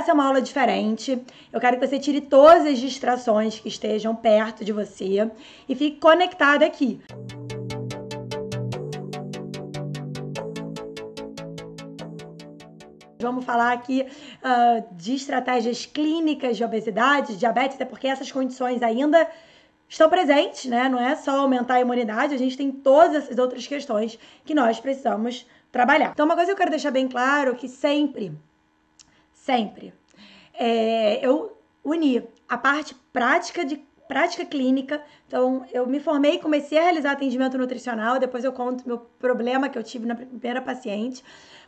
essa é uma aula diferente. Eu quero que você tire todas as distrações que estejam perto de você e fique conectado aqui. Vamos falar aqui uh, de estratégias clínicas de obesidade, diabetes, até porque essas condições ainda estão presentes, né? Não é só aumentar a imunidade, a gente tem todas essas outras questões que nós precisamos trabalhar. Então, uma coisa que eu quero deixar bem claro que sempre, sempre, é, eu uni a parte prática de prática clínica. Então, eu me formei, comecei a realizar atendimento nutricional, depois eu conto meu problema que eu tive na primeira paciente.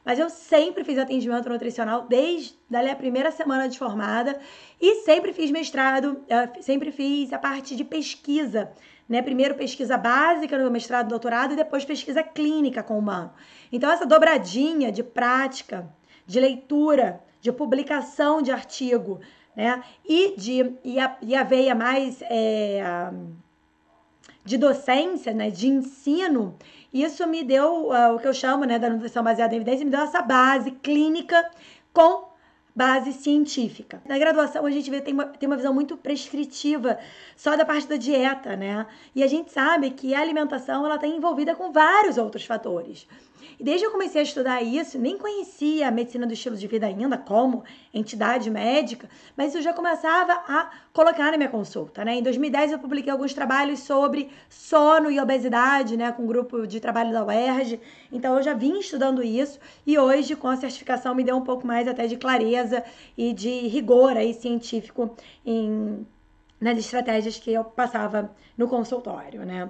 Mas eu sempre fiz atendimento nutricional desde a primeira semana de formada e sempre fiz mestrado, eh, sempre fiz a parte de pesquisa, né? Primeiro pesquisa básica no mestrado, doutorado e depois pesquisa clínica com o humano. Então essa dobradinha de prática, de leitura, de publicação de artigo, né? E de e a, e a veia mais é, de docência, né? De ensino isso me deu uh, o que eu chamo né, da nutrição baseada em evidência, me deu essa base clínica com base científica. Na graduação, a gente vê, tem, uma, tem uma visão muito prescritiva só da parte da dieta, né? E a gente sabe que a alimentação ela está envolvida com vários outros fatores. E desde que eu comecei a estudar isso, nem conhecia a medicina do estilo de vida ainda como entidade médica, mas isso já começava a colocar na minha consulta, né? Em 2010 eu publiquei alguns trabalhos sobre sono e obesidade, né, com um grupo de trabalho da UERJ. Então eu já vim estudando isso e hoje com a certificação me deu um pouco mais até de clareza e de rigor aí científico em nas estratégias que eu passava no consultório, né?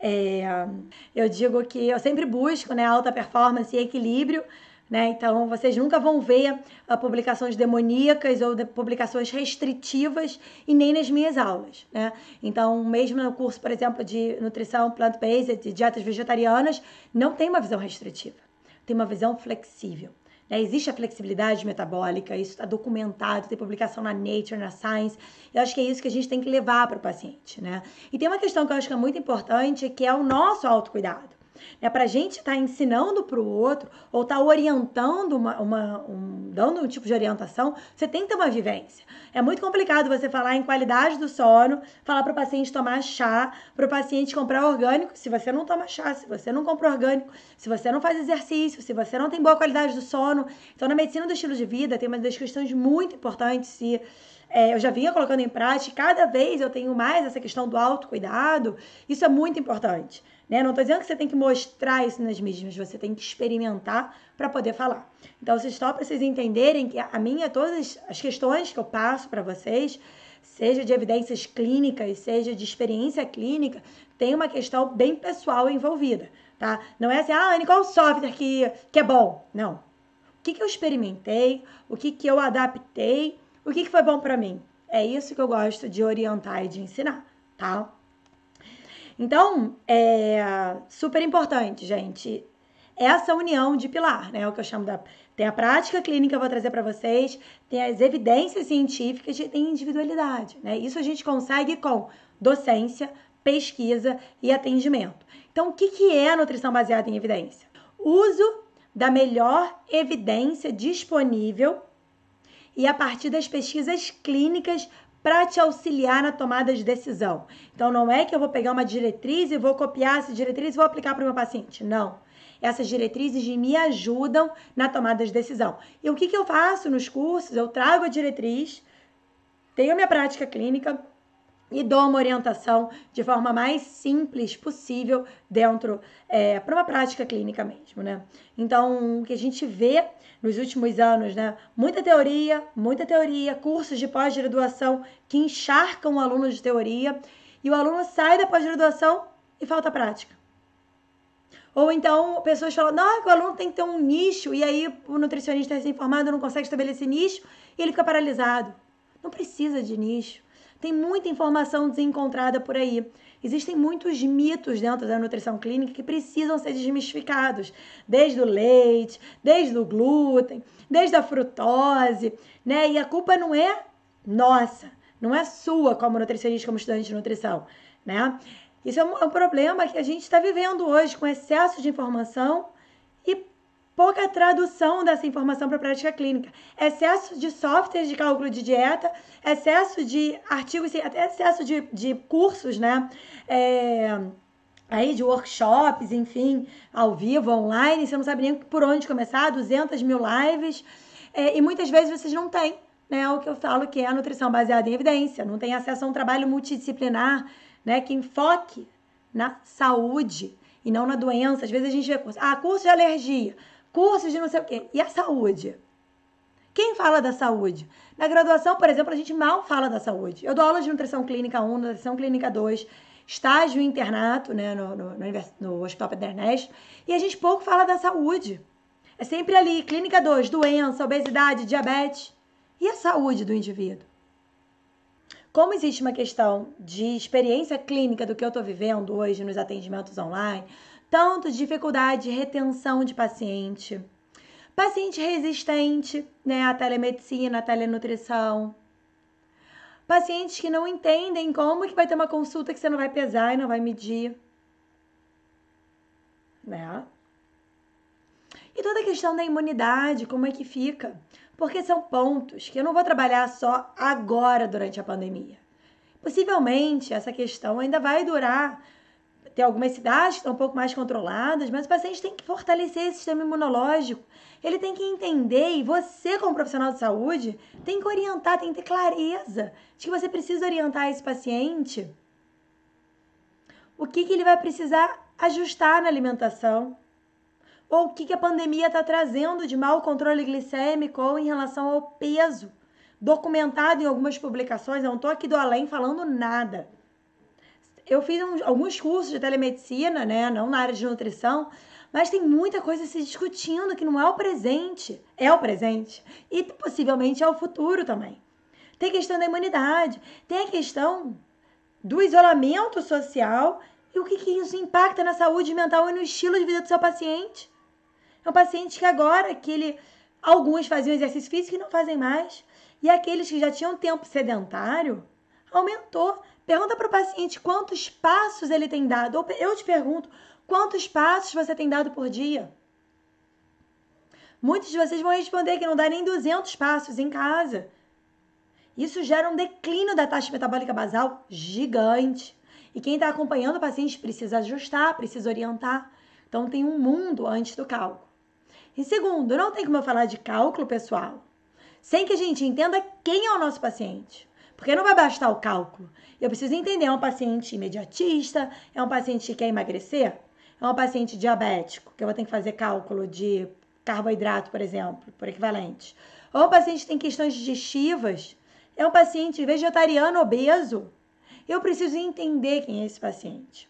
É, eu digo que eu sempre busco né, alta performance e equilíbrio, né? Então, vocês nunca vão ver uh, publicações demoníacas ou de, publicações restritivas e nem nas minhas aulas, né? Então, mesmo no curso, por exemplo, de nutrição plant-based, de dietas vegetarianas, não tem uma visão restritiva, tem uma visão flexível. Né? Existe a flexibilidade metabólica, isso está documentado, tem publicação na Nature, na Science. Eu acho que é isso que a gente tem que levar para o paciente. Né? E tem uma questão que eu acho que é muito importante, que é o nosso autocuidado. É para a gente estar tá ensinando para o outro ou estar tá orientando, uma, uma, um, dando um tipo de orientação, você tem que ter uma vivência. É muito complicado você falar em qualidade do sono, falar para o paciente tomar chá, para o paciente comprar orgânico, se você não toma chá, se você não compra orgânico, se você não faz exercício, se você não tem boa qualidade do sono. Então, na medicina do estilo de vida, tem uma das questões muito importantes e é, eu já vinha colocando em prática, cada vez eu tenho mais essa questão do autocuidado, isso é muito importante. Né? Não estou dizendo que você tem que mostrar isso nas mídias, mas você tem que experimentar para poder falar. Então, vocês só para vocês entenderem que a minha, todas as questões que eu passo para vocês, seja de evidências clínicas, seja de experiência clínica, tem uma questão bem pessoal envolvida, tá? Não é assim, ah, Anne, qual software que, que é bom? Não. O que, que eu experimentei, o que, que eu adaptei, o que, que foi bom para mim? É isso que eu gosto de orientar e de ensinar, tá? Então, é super importante, gente, essa união de pilar, né? É o que eu chamo da. Tem a prática clínica, eu vou trazer para vocês, tem as evidências científicas e tem individualidade, né? Isso a gente consegue com docência, pesquisa e atendimento. Então, o que, que é a nutrição baseada em evidência? Uso da melhor evidência disponível e a partir das pesquisas clínicas para te auxiliar na tomada de decisão. Então, não é que eu vou pegar uma diretriz e vou copiar essa diretriz e vou aplicar para o meu paciente. Não. Essas diretrizes me ajudam na tomada de decisão. E o que, que eu faço nos cursos? Eu trago a diretriz, tenho minha prática clínica, e dou uma orientação de forma mais simples possível dentro é, para uma prática clínica mesmo, né? Então, o que a gente vê nos últimos anos, né? Muita teoria, muita teoria, cursos de pós-graduação que encharcam o aluno de teoria e o aluno sai da pós-graduação e falta prática. Ou então, pessoas falam, não, que o aluno tem que ter um nicho, e aí o nutricionista recém-formado não consegue estabelecer nicho e ele fica paralisado. Não precisa de nicho. Tem muita informação desencontrada por aí. Existem muitos mitos dentro da nutrição clínica que precisam ser desmistificados, desde o leite, desde o glúten, desde a frutose, né? E a culpa não é nossa, não é sua como nutricionista, como estudante de nutrição, né? Isso é um, é problema que a gente está vivendo hoje com excesso de informação pouca tradução dessa informação para a prática clínica, excesso de softwares de cálculo de dieta, excesso de artigos, até excesso de, de cursos, né? É, aí de workshops, enfim, ao vivo, online, você não sabe nem por onde começar, 200 mil lives, é, e muitas vezes vocês não têm, né, o que eu falo que é a nutrição baseada em evidência, não tem acesso a um trabalho multidisciplinar, né, que enfoque na saúde e não na doença. Às vezes a gente vê curso, ah, curso de alergia, cursos de não sei o quê. E a saúde? Quem fala da saúde? Na graduação, por exemplo, a gente mal fala da saúde. Eu dou aula de nutrição clínica 1, nutrição clínica 2, estágio internato né, no, no, no, no Hospital Pedro e a gente pouco fala da saúde. É sempre ali, clínica 2, doença, obesidade, diabetes. E a saúde do indivíduo? Como existe uma questão de experiência clínica do que eu estou vivendo hoje nos atendimentos online, tanto dificuldade de retenção de paciente, paciente resistente né, à telemedicina, à telenutrição, pacientes que não entendem como que vai ter uma consulta que você não vai pesar e não vai medir, né? E toda a questão da imunidade, como é que fica? Porque são pontos que eu não vou trabalhar só agora durante a pandemia. Possivelmente essa questão ainda vai durar tem algumas cidades que estão um pouco mais controladas, mas o paciente tem que fortalecer esse sistema imunológico. Ele tem que entender, e você, como profissional de saúde, tem que orientar, tem que ter clareza de que você precisa orientar esse paciente o que, que ele vai precisar ajustar na alimentação, ou o que, que a pandemia está trazendo de mau controle glicêmico ou em relação ao peso. Documentado em algumas publicações, eu não estou aqui do além falando nada eu fiz uns, alguns cursos de telemedicina, né? Não na área de nutrição, mas tem muita coisa se discutindo que não é o presente, é o presente e possivelmente é o futuro também. Tem questão da imunidade, tem a questão do isolamento social e o que, que isso impacta na saúde mental e no estilo de vida do seu paciente. É um paciente que agora que ele alguns faziam exercício físico e não fazem mais, e aqueles que já tinham tempo sedentário aumentou. Pergunta para o paciente quantos passos ele tem dado. Eu te pergunto, quantos passos você tem dado por dia? Muitos de vocês vão responder que não dá nem 200 passos em casa. Isso gera um declínio da taxa metabólica basal gigante. E quem está acompanhando o paciente precisa ajustar, precisa orientar. Então tem um mundo antes do cálculo. E segundo, não tem como eu falar de cálculo pessoal sem que a gente entenda quem é o nosso paciente. Porque não vai bastar o cálculo. Eu preciso entender, é um paciente imediatista, é um paciente que quer emagrecer, é um paciente diabético, que eu vou ter que fazer cálculo de carboidrato, por exemplo, por equivalente. Ou um paciente que tem questões digestivas, é um paciente vegetariano obeso. Eu preciso entender quem é esse paciente.